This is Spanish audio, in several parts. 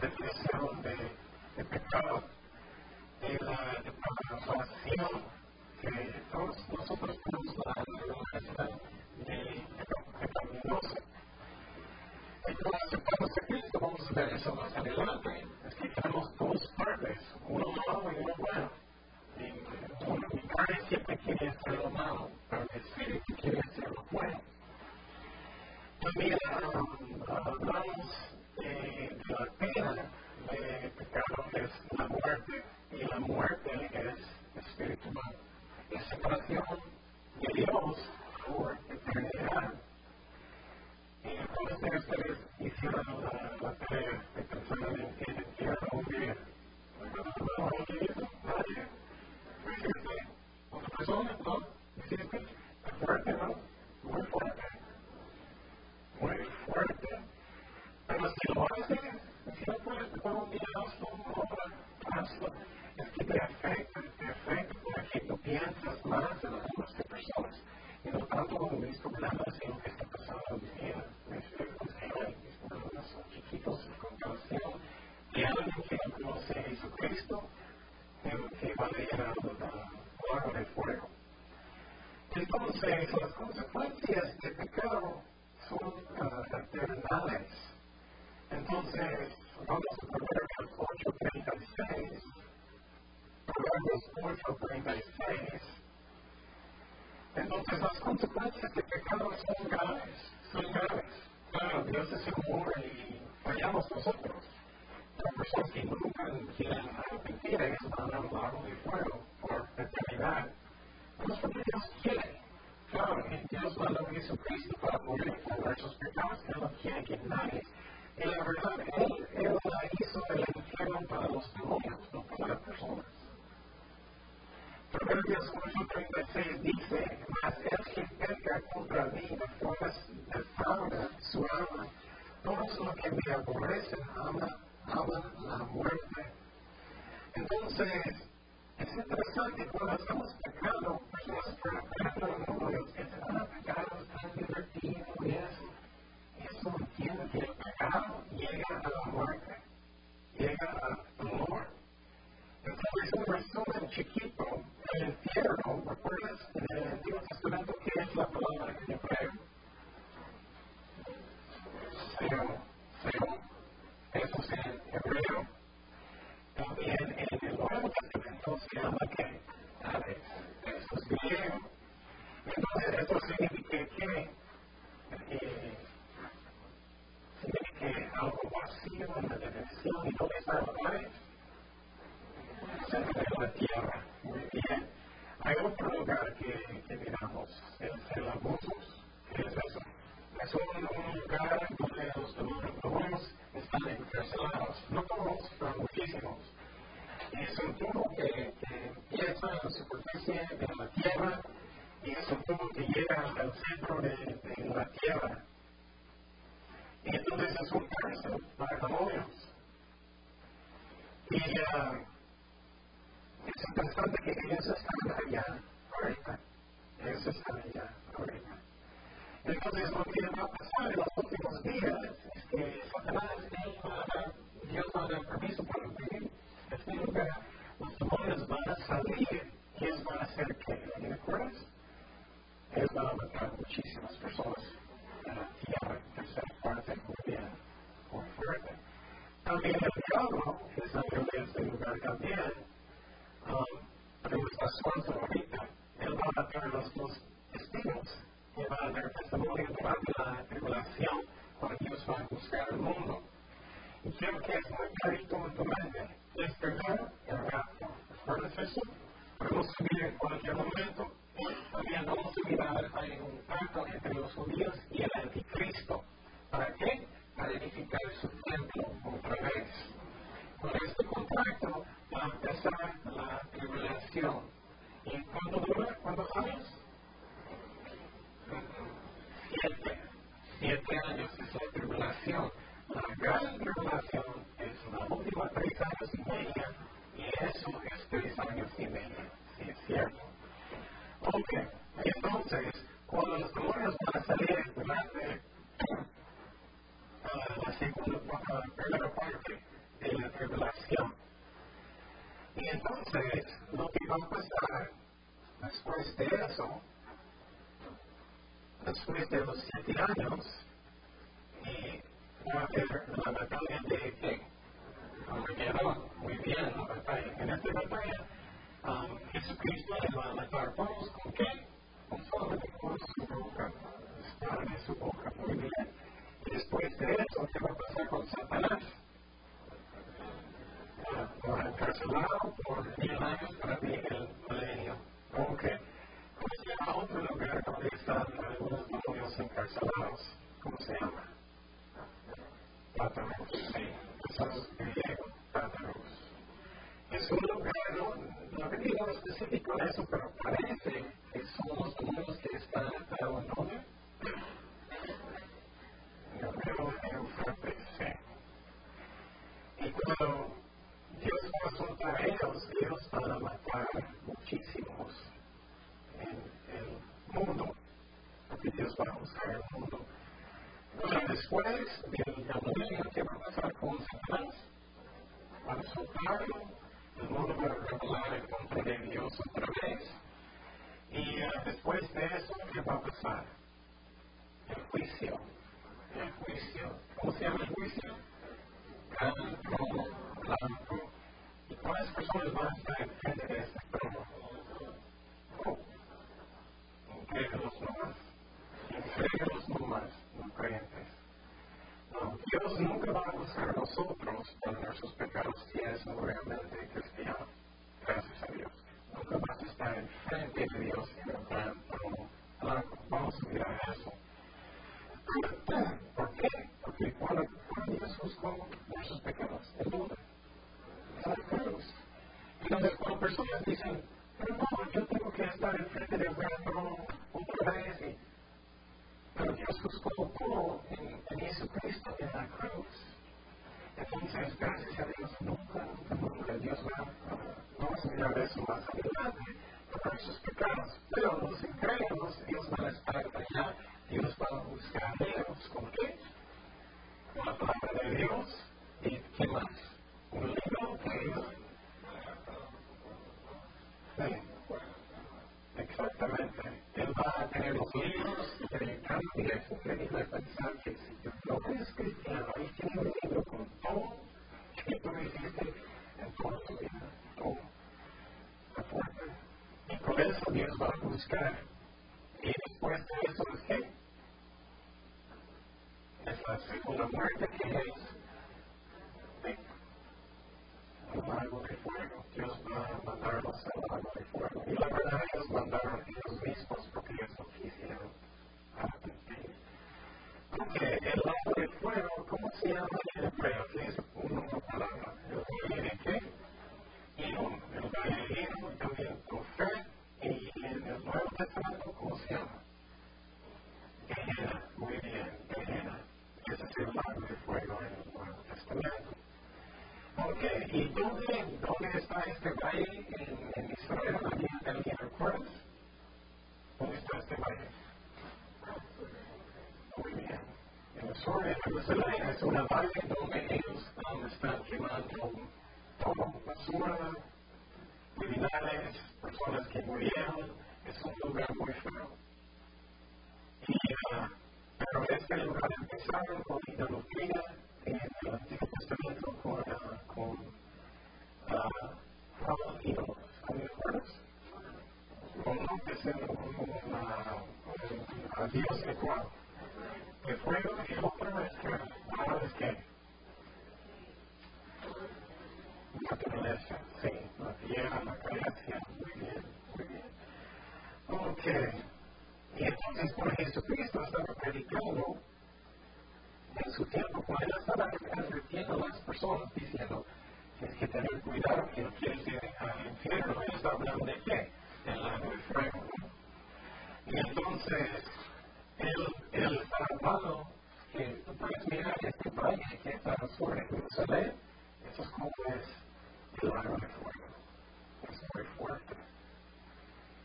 de la definición de, de pecado de la depravación que todos nosotros tenemos la naturaleza de pecaminosa. Y cuando aceptamos a Cristo, vamos a ver eso más adelante, es que tenemos dos partes, uno malo y uno bueno. Y mi carne siempre quiere hacer lo malo, pero el espíritu quiere hacer lo bueno. También hablamos de, de la pena de pecado, es la muerte y la muerte es espiritual. Separación de Dios por eternidad. Y hicieron la, tarea de. Muy fuerte. Pero si lo haces, si no puedes, como un día hazlo, hazlo es que te afecta, te afecta porque tú piensas más en las otras personas y no tanto en mis problemas y lo que está pasando en mi vida. Mis problemas, mis problemas son chiquitos en comparación de alguien que no conoce a Jesucristo, que va a ir al lago de fuego. Entonces, las consecuencias del pecado son uh, eternales. Entonces, vamos a Proverbios 8:36. Proverbios 8:36. Entonces, las consecuencias del pecado son graves. Son graves. Claro, Dios es amor y fallamos nosotros. Que nunca ellos van al lago de fuego por eternidad. No es porque Dios quiere. Claro, Dios mandó a Jesucristo para poder cobrar sus pecados, Él no quiere que nadie. Y la verdad, Él, él hizo el infierno para los demonios, no para las personas. Proverbios 8:36 dice, mas el que peca contra mí de formas defrauda su alma. Todos los que me aborrecen aman, aman la muerte. Entonces, es interesante cuando estamos pecando, personas pecando en el mundo y piensan, ah, pecado es tan divertido y eso. Eso entiende que el pecado llega a la muerte, llega al dolor. Entonces, un resumen chiquito, el infierno, ¿recuerdas en el Antiguo Testamento qué es la palabra en hebreo? Es en hebreo. También en el Nuevo Testamento se llama que es griego. Entonces, eso significa que eh, significa algo vacío en la dimensión y el Hades cerca de la tierra. Muy bien. Hay otro lugar que, que miramos, el abusos. ¿Qué es eso? Es un, un lugar donde los demonios están encarcelados. No todos, pero muchísimos. Y es un tubo que, que empieza en la superficie de la tierra y es un tubo que llega al centro de, la tierra. Y entonces es un cárcel para demonios. Y uh, es interesante que ellos están allá ahorita. Ellos están allá ahorita. Entonces, lo que va a pasar en los últimos días es que Satanás, Dios va a dar permiso para vivir en este lugar. Los demonios van a salir y ellos van a hacer que, ¿me acuerdas? Ellos van a matar muchísimas personas en la tierra, tercera parte, bien, muy fuerte. También el diablo, que salió de este lugar también, tenemos la suerte ahorita, él va a matar a los dos testigos, que va a dar testimonio durante la tribulación, cuando Dios va a buscar el mundo. Y quiero que es muy clarito en tu mente, es el rapto. ¿Recuerdas eso? Podemos subir en cualquier momento, también vamos a mirar, hay un pacto entre los judíos y el anticristo. ¿Para qué? Para edificar su templo otra vez. Con este contrato va a empezar la tribulación. ¿Y cuánto dura? ¿Cuántos años? Siete. Siete años es la tribulación. La gran tribulación es la última tres años y media y eso es tres años y medio. Sí, es cierto. Ok, entonces, cuando los demonios van a salir durante la segunda, primera parte de la tribulación, y entonces, lo que va a pasar después de eso, después de los siete años, va a haber la batalla de qué? Armagedón. Muy bien, la batalla. En esta batalla, um, Jesucristo le va a matar a todos con qué? Con solamente con su boca, espada de su boca. Muy bien. Y después de eso, ¿qué va a pasar con Satanás? por encarcelado por mil años para mí el milenio. Ok. ¿Cómo se llama otro lugar están algunos demonios encarcelados? ¿Cómo se llama? Pátaros. Sí, es griego, Pátaros. Es un lugar, no, no he específico de eso, pero parece que son los demonios que están atados en dónde? Yo creo en Eufrates, sí. Y cuando Dios va a soltar a ellos, ellos van a matar muchísimos en el mundo, porque Dios va a buscar el mundo. Bueno, después del milenio, ¿qué va a pasar con Satanás? Van a soltarlo, el mundo va a revelar el contra de Dios otra vez, y después de eso, ¿qué va a pasar? El juicio. El juicio. ¿Cómo se llama el juicio? Gran trono blanco. ¿Y cuántas personas van a estar enfrente de este trono? Oh, incrédulos nomás. Incrédulos nomás, no creyentes. No, Dios nunca va a buscar a nosotros por nuestros pecados si es realmente cristiano. Gracias a Dios. Nunca vas a estar enfrente de Dios en el trono blanco. Vamos a mirar eso. ¿Por qué? Porque cuando, cuando Dios buscó nuestros pecados, ¿en dónde? En la cruz. Entonces, cuando personas dicen, pero no, yo que estar enfrente del gran trono otra vez, pero Dios buscó todo en, Jesucristo en la cruz. Entonces, gracias a Dios, nunca, nunca, nunca Dios va a, vamos a mirar eso más adelante, por nuestros pecados. Pero los incrédulos, Dios va a estar allá Dios va a buscar a. ¿Con qué? Con la palabra de Dios. ¿Y qué más? Un libro que ellos. Exactamente. Él va a tener los libros y predicar y es increíble pensar que tú no eres cristiano y tienes un libro con todo que tú hiciste en toda tu vida, todo. Fuerte. Y por eso Dios va a buscar. Y después de eso es que es la segunda muerte que es el lago de fuego. Dios va a mandarlos al lago de fuego. Y la verdad ellos mandaron ellos mismos porque ellos no quisieron arrepentir. Porque el lago de fuego, ¿cómo se llama en hebreo? Que es una palabra. ¿El valle de qué? Iron. El valle de también con fe. Y en el Nuevo Testamento, ¿cómo se llama? Gehenna. Muy bien, Gehenna. Ese es el lago de fuego en el Nuevo Testamento. Ok, ¿y dónde, dónde está este valle en, en Israel? ¿Alguien, ¿Alguien recuerda? ¿Dónde está este valle? Muy bien. En el sur de Jerusalén es una valle donde ellos están quemando todo, basura, criminales, personas que murieron. Es un lugar muy feo. Y, uh, pero este lugar empezaron con idolatría en el Antiguo Testamento con, uh, con uh. Con Dios de que es sí, la la muy bien, muy bien. Ok. Y entonces, por Jesucristo estaba predicando en su tiempo, él estaba advirtiendo a las personas diciendo, tienes que tener cuidado que no quieres ir al infierno. Él está hablando de qué? Del lago de fuego. Entonces, él, él está hablando que tú puedes mirar este valle que está sobre Jerusalén, eso es como es el lago de fuego. Es muy fuerte.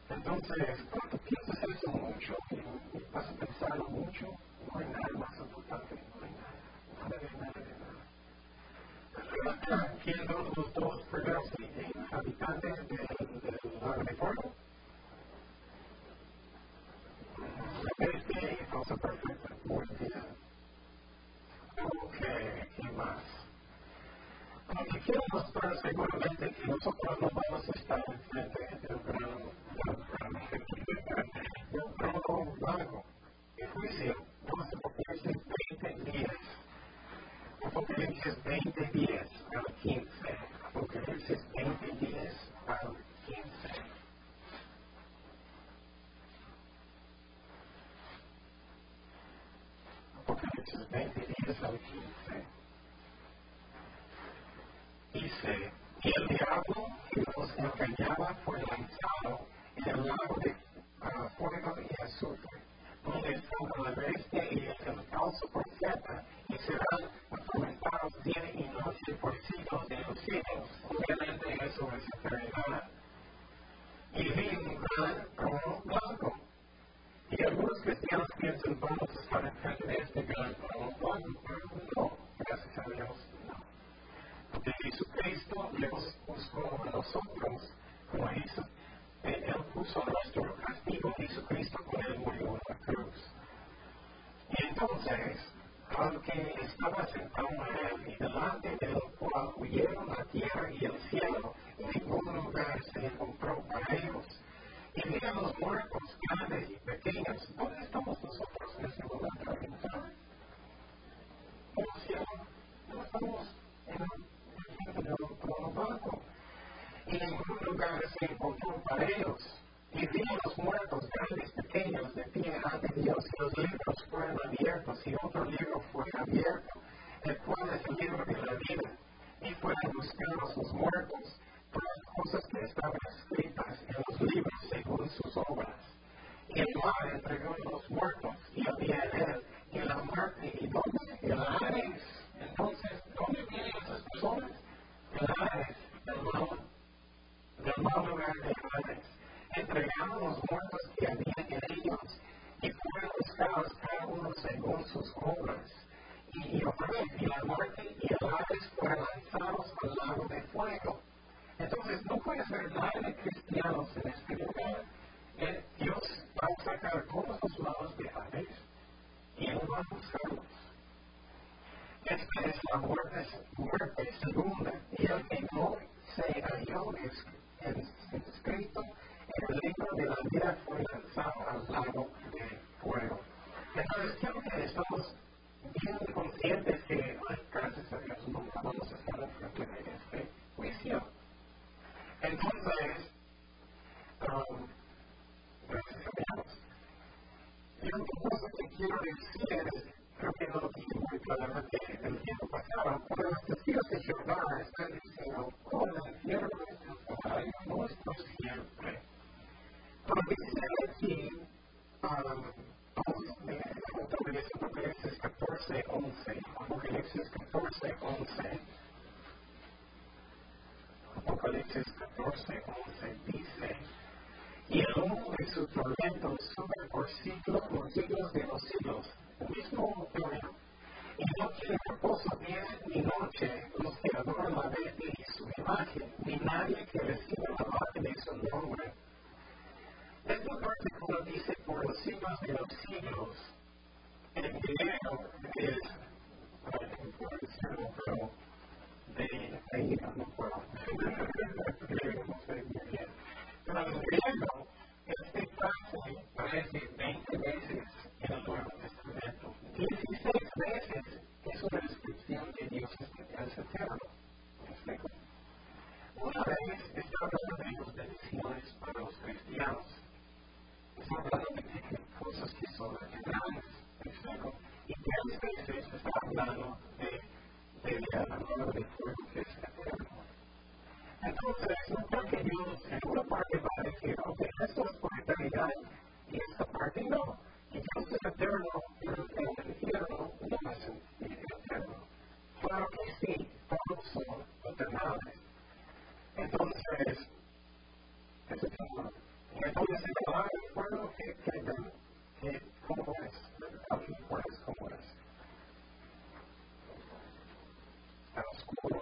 Entonces, cuando piensas eso mucho y, vas a pensarlo mucho, no hay nada más importante, no hay nada, nada de nada de nada. ¿Quién son los dos primeros habitantes del, del de? Este, cosa perfecta, muy bien. Ok, ¿qué más? Aunque quiero mostrar seguramente que vamos a estar enfrente del gran un trono blanco. El juicio, vamos a Apocalipsis 20 días. Apocalipsis 20 días al 15. Apocalipsis 20 días al 15. Apocalipsis 20 días al 15. Dice, y el diablo que nos engañaba fue lanzado en el lago de uh, fuego y azufre, donde estaba la bestia y el falso profeta, y serán día y por siglos de los siglos. Obviamente eso es eternidad. Y vi un gran trono blanco. Y algunos cristianos piensan, vamos a estar enfrente de este gran trono blanco, no, gracias a Dios, no. Porque Jesucristo le buscó a nosotros, como hizo él puso nuestro castigo Jesucristo con él murió en la cruz. Y entonces, aunque estaba sentado en él y delante del cual huyeron la tierra y el cielo, ningún lugar se encontró para ellos. Y miran los muertos, grandes y pequeños, ¿dónde estamos nosotros en ese momento? ¿En el cielo? No estamos en el trono blanco y ningún lugar se encontró para ellos. Y vi los muertos, grandes, pequeños, de pie ante Dios, y los libros fueron abiertos, y otro libro fue abierto, el cual es el libro de la vida. Y fueron buscados los muertos por las cosas que estaban escritas en los libros según sus obras. Y el mar entregó los muertos, y había en él, y la muerte, ¿y dónde? El Ares. Entonces, ¿dónde vienen esas personas? El Ares, el mal del mal lugar de Hades, entregando los muertos que había en ellos, y cada uno según sus obras. Y, y la muerte y el Hades fueron lanzados al lago de fuego. Entonces, no puedes ver nada de cristianos en este lugar. Dios va a sacar todos los lados de Hades y Él va a buscarlos. Esta es la muerte, muerte segunda, y el que no se halló escrito en el libro de la vida fue lanzado al lago de fuego. Entonces, creo que estamos bien conscientes que, gracias a Dios, nunca vamos a estar frente de este juicio. Entonces, um, gracias a Dios. Y otra cosa que quiero decir es, creo que no lo dije muy claramente el tiempo pasado, pero los testigos de Jehová están diciendo, oh, el infierno es el nuestro siempre. Pero dice aquí, um, otra vez, Apocalipsis 14, 11, Apocalipsis 14, 11, Apocalipsis 14, 11 dice, y el humo de su tormento sube por siglos, por siglos de los siglos, el mismo término, y no tiene reposo día ni noche los que adoran la bestia y su imagen, ni nadie que reciba la imagen de su nombre. Esta versículo dice por los siglos de los siglos. En griego es, pero de ahí no puedo. griego no sé muy bien. Pero en griego, este frase aparece 20 veces en el Nuevo Testamento. 16 veces es una descripción de Dios es eterno. ¿Me explico? Una vez está hablando de las bendiciones para los cristianos. Está hablando de cosas que son eternas. ¿Me explico? Y tres veces está hablando de, de la palabra de fuego que es eterno. Entonces, no creo que Dios en una parte va a decir, ok, esto es por eternidad y esta parte parte no. Y Dios es eterno, pero el infierno no es eterno. Claro que sí, todos son eternales. Entonces, ese tema. Entonces, el bueno, que, que, que, ¿cómo es? ¿Alguien pues, cómo es? Está oscuro.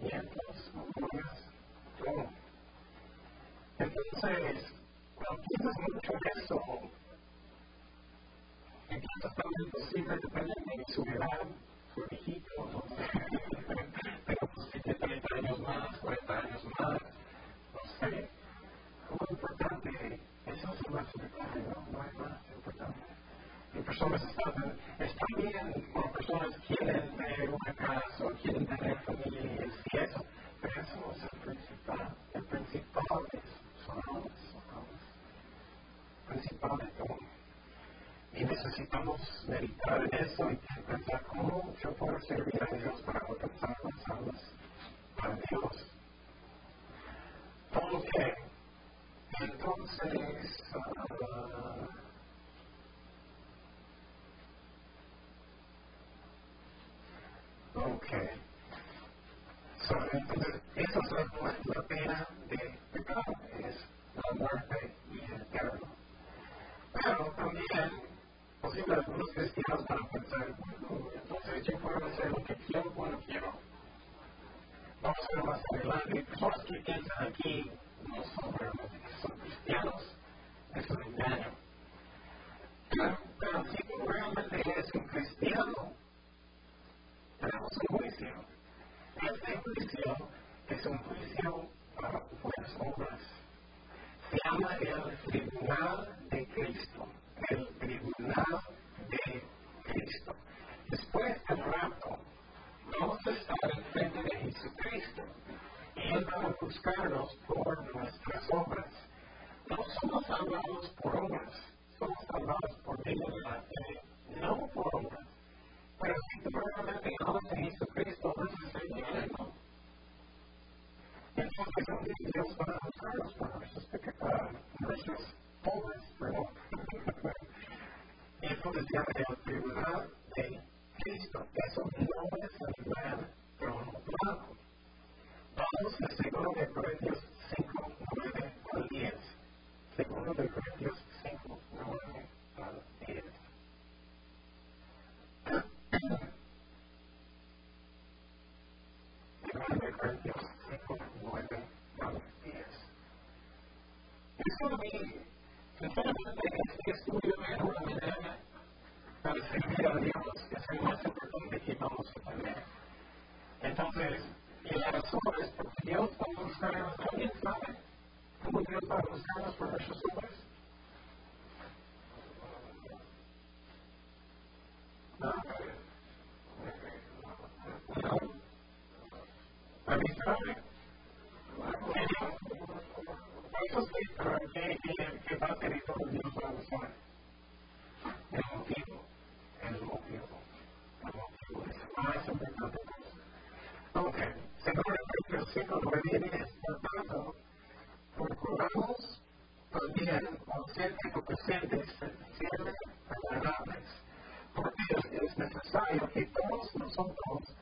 sentimientos, memorias, todo. Entonces, cuando piensas mucho en eso, empiezas también posible, depende de su edad, su viejito, no tengo pues 30 años más, 40 años más, no sé. Lo importante, eso es lo más importante, no, no hay más personas están, están bien cuando personas quieren tener una casa o quieren tener familias y eso, pero eso no es el principal. El principal es, almas. Principal de todo. Y necesitamos meditar en eso y pensar cómo yo puedo servir a Dios para alcanzar las almas para Dios. Ok. Entonces, uh, ok. So, entonces, esa es la pena de pecado, es la muerte y el eterno. Pero también, posible algunos cristianos van a pensar, bueno, entonces yo puedo hacer lo que quiero cuando quiero. Vamos a ver más adelante. Personas que piensan aquí no son realmente son cristianos, es un engaño. Pero, pero si tú realmente eres un cristiano, tenemos un juicio. Este juicio es un juicio para buenas obras. Se llama el tribunal de Cristo. El tribunal de Cristo. Después del rapto, vamos a estar en frente de Jesucristo y Él va a buscarnos por nuestras obras. No somos salvados por obras, somos salvados por medio de la fe, no por obras. Pero si tú realmente amas a Jesucristo, vas a ser lleno. Entonces, Dios va a buscarnos por nuestros pecados, nuestras obras, perdón. y entonces tribunal de Cristo. Eso no es gran trono blanco. Vamos a segundo de Corintios 5, 9 al 10. Segundo de Corintios 5, 9 al 10. Segundo de Corintios 5, 9 al 10. Eso a mí, sinceramente, este estudio era una manera Dios, que es lo más importante que vamos a tener. Entonces, y la razón es porque Dios va a buscarnos, ¿alguien sabe cómo Dios va a buscarnos por nuestras obras? No. No. ¿Alguien sabe? Eso que, que va a tener todo Dios va a buscar. El motivo, el motivo, el motivo es más importante. Ok, según versículo 9 10, por tanto, procuramos también ser presentes, siempre agradables, porque es necesario que todos nosotros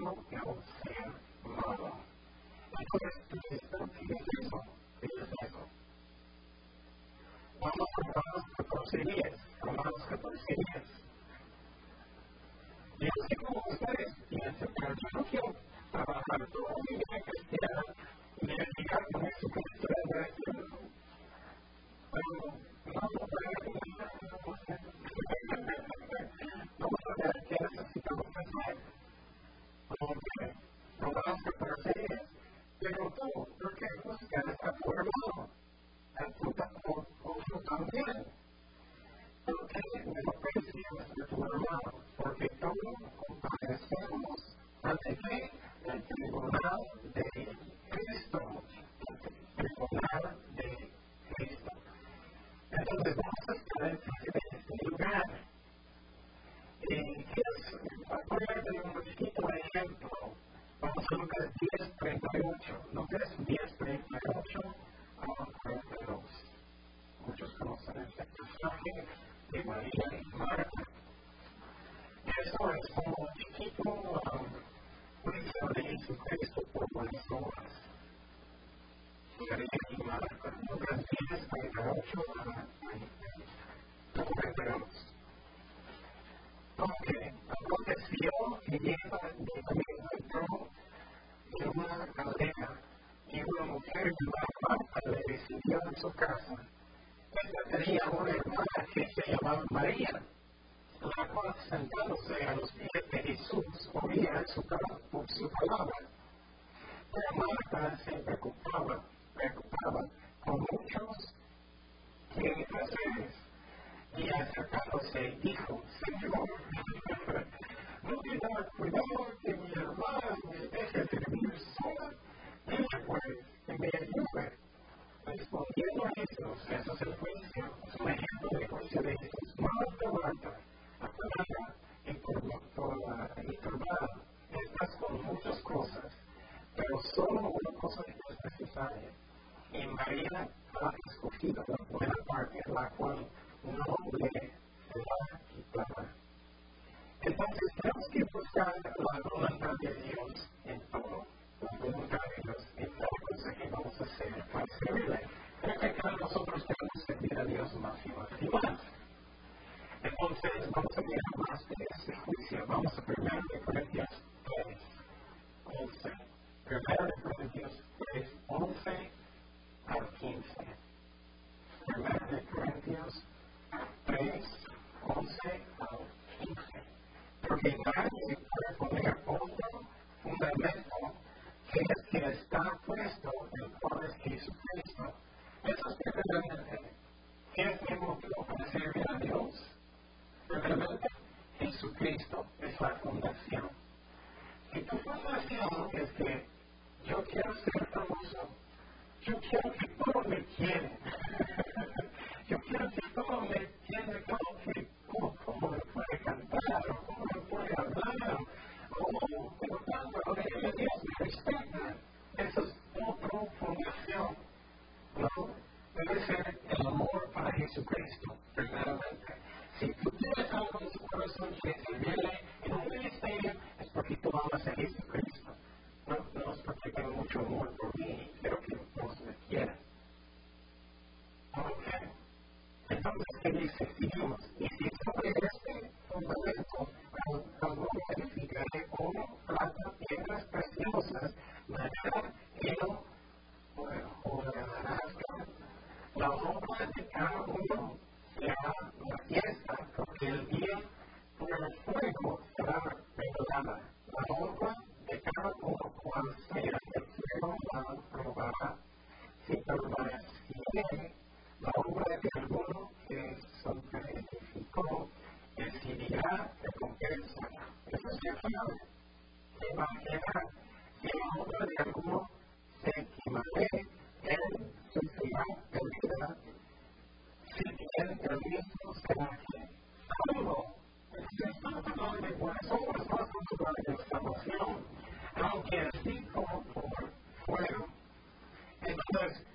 bueno es un ser malo. Entonces, Cristo es eso, es eso. Vamos a Romanos 14, 10. Vamos a Lucas 10, 38. Lucas 10, 38 a 42. Muchos conocen este personaje de María y Marta. Esto es como un chiquito juicio de Jesucristo por buenas obras. María y Marta. Lucas 10, 38 a 42. Ok, aconteció que lleva de camino entró en una aldea y una mujer llamada Marta le recibió en su casa. Esta tenía una hermana que María, la cual sentándose a los pies de Jesús oía su, su palabra. Pero Marta se preocupaba, preocupaba con muchos quehaceres y acercándose dijo, Señor, no tenga cuidado que mi hermana me deje servir sola, ella pues que me ayude. Respondiendo a eso es el juicio, es un ejemplo de juicio de Jesús. Marta, afanada y turbada, estás con muchas cosas, pero solo una cosa es necesaria. Y María ha escogido la buena parte, la cual no le será quitada. Entonces tenemos que buscar la voluntad de Dios en todo, cosa que vamos a hacer nosotros a Dios más y más. Entonces vamos a mirar más de este. Vamos a 1 de Corintios 3, 11. 1 de Corintios 3, 11 al 15. 1 de Corintios 3, 11 al 15. Porque puede poner es que está puesto el cual es Jesucristo. Eso es primeramente. ¿Qué motivo para servir a Dios? Primeramente, Jesucristo es la fundación. Y tu fundación es que yo quiero ser famoso. Yo quiero que todos me quieran. yo quiero que todos me entiendan como que, oh, cómo me puede cantar, o cómo me puede hablar, o por lo tanto, ahora Dios me respeta. Eso es otra fundación. ¿no? Debe ser el amor para Jesucristo, primeramente. Si tú tienes algo en tu corazón que servirle en un ministerio, es porque tú amas a Jesucristo. No, no es porque tengo mucho amor por mí y quiero que todos me quieran. Ok. Entonces, ¿qué dice? Seguimos. Y si sobre este fundamento alguno edificaré oro, plata, piedras preciosas, madera, heno, o la obra de cada uno será una fiesta, porque el día por el fuego será revelada. La obra de cada uno cual sea, el fuego la probará. Si permaneciere la obra de alguno que santificó, recibirá recompensa. Eso es el final. Se la obra de alguno se equivale, él sufrirá pérdida. Si el mismo será salvo, estamos hablando de buenas obras, no estamos hablando de salvación, aunque así como por fuego. Entonces,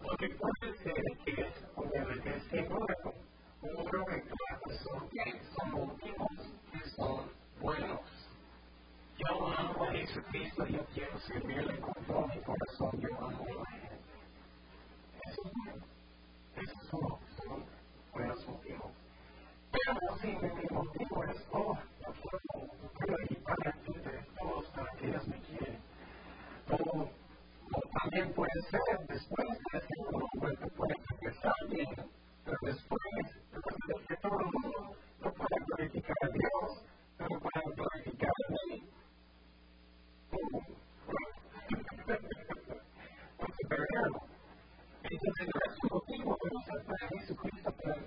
lo que puede ser que es obviamente simbólico uno que claro, son que son últimos, que son buenos. Yo amo a Jesucristo, yo quiero servirle con todo mi corazón, yo amo a Él. Eso es bueno. Eso es uno, son buenos motivos. Pero si mi motivo es, oh, yo quiero, yo quiero equipar a de todos para que ellos me quieren. O, o también puede ser, después de que uno vuelve, puede empezar bien. Pero después, después que todo el mundo no pueda glorificar a Dios, no pueda glorificar a mí. Porque perdemos. Entonces, no es un motivo para usar para Jesucristo para el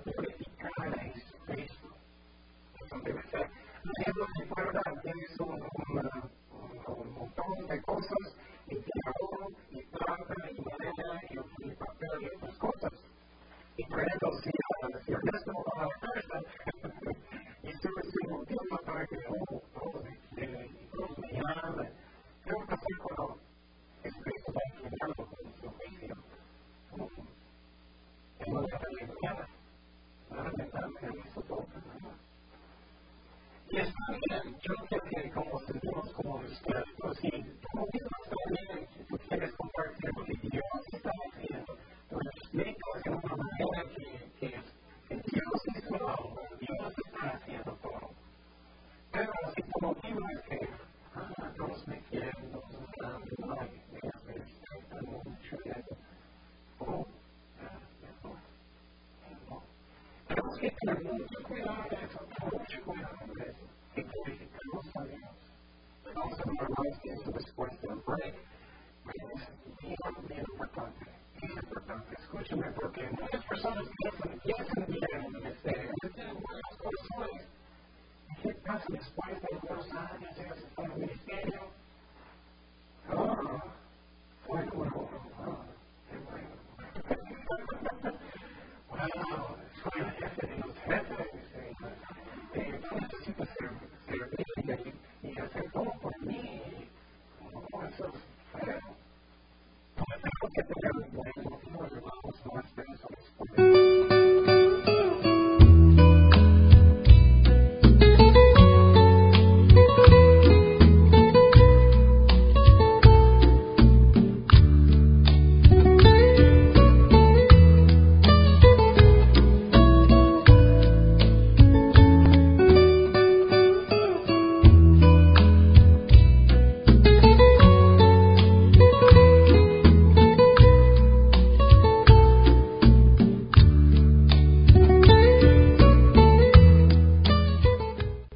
Gracias.